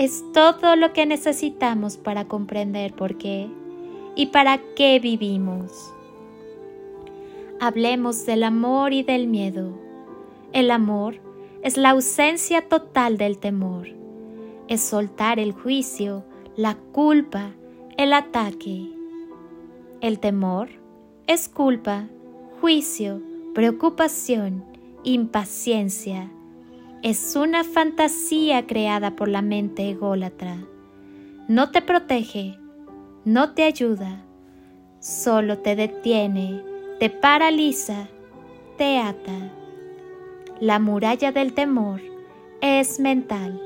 es todo lo que necesitamos para comprender por qué y para qué vivimos. Hablemos del amor y del miedo. El amor es la ausencia total del temor. Es soltar el juicio, la culpa, el ataque. El temor es culpa, juicio, preocupación, impaciencia, es una fantasía creada por la mente ególatra. No te protege, no te ayuda, solo te detiene, te paraliza, te ata. La muralla del temor es mental.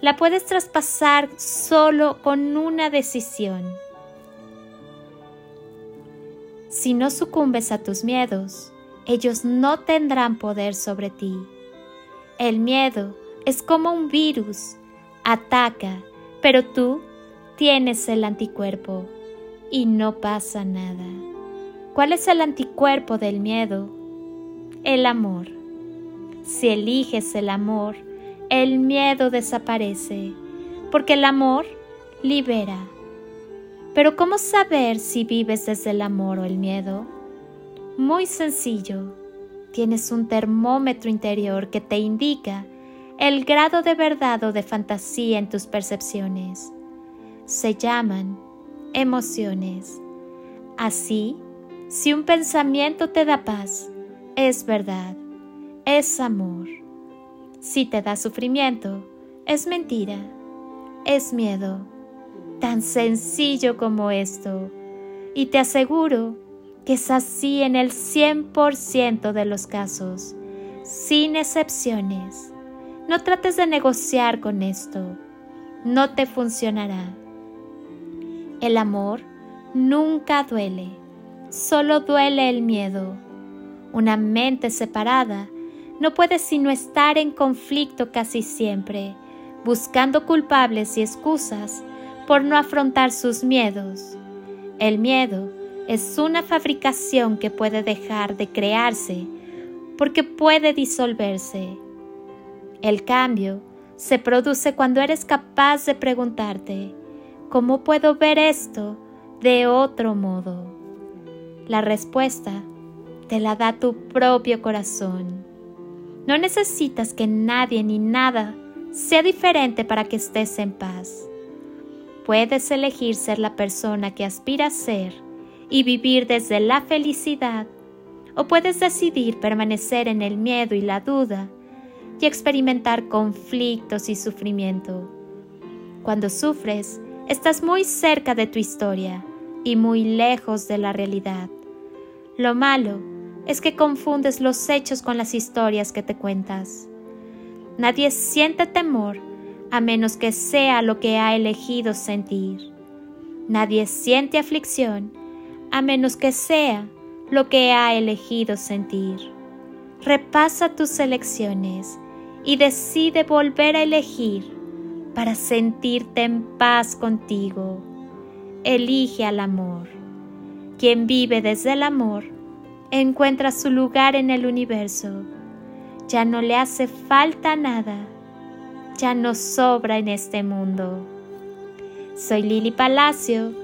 La puedes traspasar solo con una decisión. Si no sucumbes a tus miedos, ellos no tendrán poder sobre ti. El miedo es como un virus, ataca, pero tú tienes el anticuerpo y no pasa nada. ¿Cuál es el anticuerpo del miedo? El amor. Si eliges el amor, el miedo desaparece, porque el amor libera. Pero ¿cómo saber si vives desde el amor o el miedo? Muy sencillo tienes un termómetro interior que te indica el grado de verdad o de fantasía en tus percepciones. Se llaman emociones. Así, si un pensamiento te da paz, es verdad, es amor. Si te da sufrimiento, es mentira, es miedo. Tan sencillo como esto. Y te aseguro que es así en el 100% de los casos, sin excepciones. No trates de negociar con esto, no te funcionará. El amor nunca duele, solo duele el miedo. Una mente separada no puede sino estar en conflicto casi siempre, buscando culpables y excusas por no afrontar sus miedos. El miedo es una fabricación que puede dejar de crearse porque puede disolverse. El cambio se produce cuando eres capaz de preguntarte, ¿cómo puedo ver esto de otro modo? La respuesta te la da tu propio corazón. No necesitas que nadie ni nada sea diferente para que estés en paz. Puedes elegir ser la persona que aspira a ser y vivir desde la felicidad, o puedes decidir permanecer en el miedo y la duda y experimentar conflictos y sufrimiento. Cuando sufres, estás muy cerca de tu historia y muy lejos de la realidad. Lo malo es que confundes los hechos con las historias que te cuentas. Nadie siente temor a menos que sea lo que ha elegido sentir. Nadie siente aflicción a menos que sea lo que ha elegido sentir. Repasa tus elecciones y decide volver a elegir para sentirte en paz contigo. Elige al amor. Quien vive desde el amor encuentra su lugar en el universo. Ya no le hace falta nada. Ya no sobra en este mundo. Soy Lili Palacio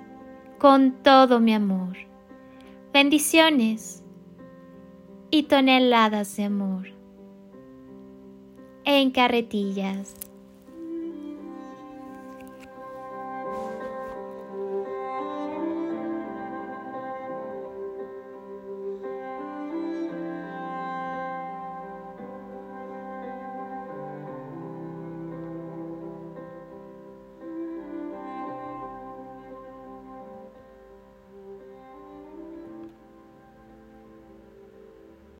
con todo mi amor. Bendiciones y toneladas de amor. En carretillas.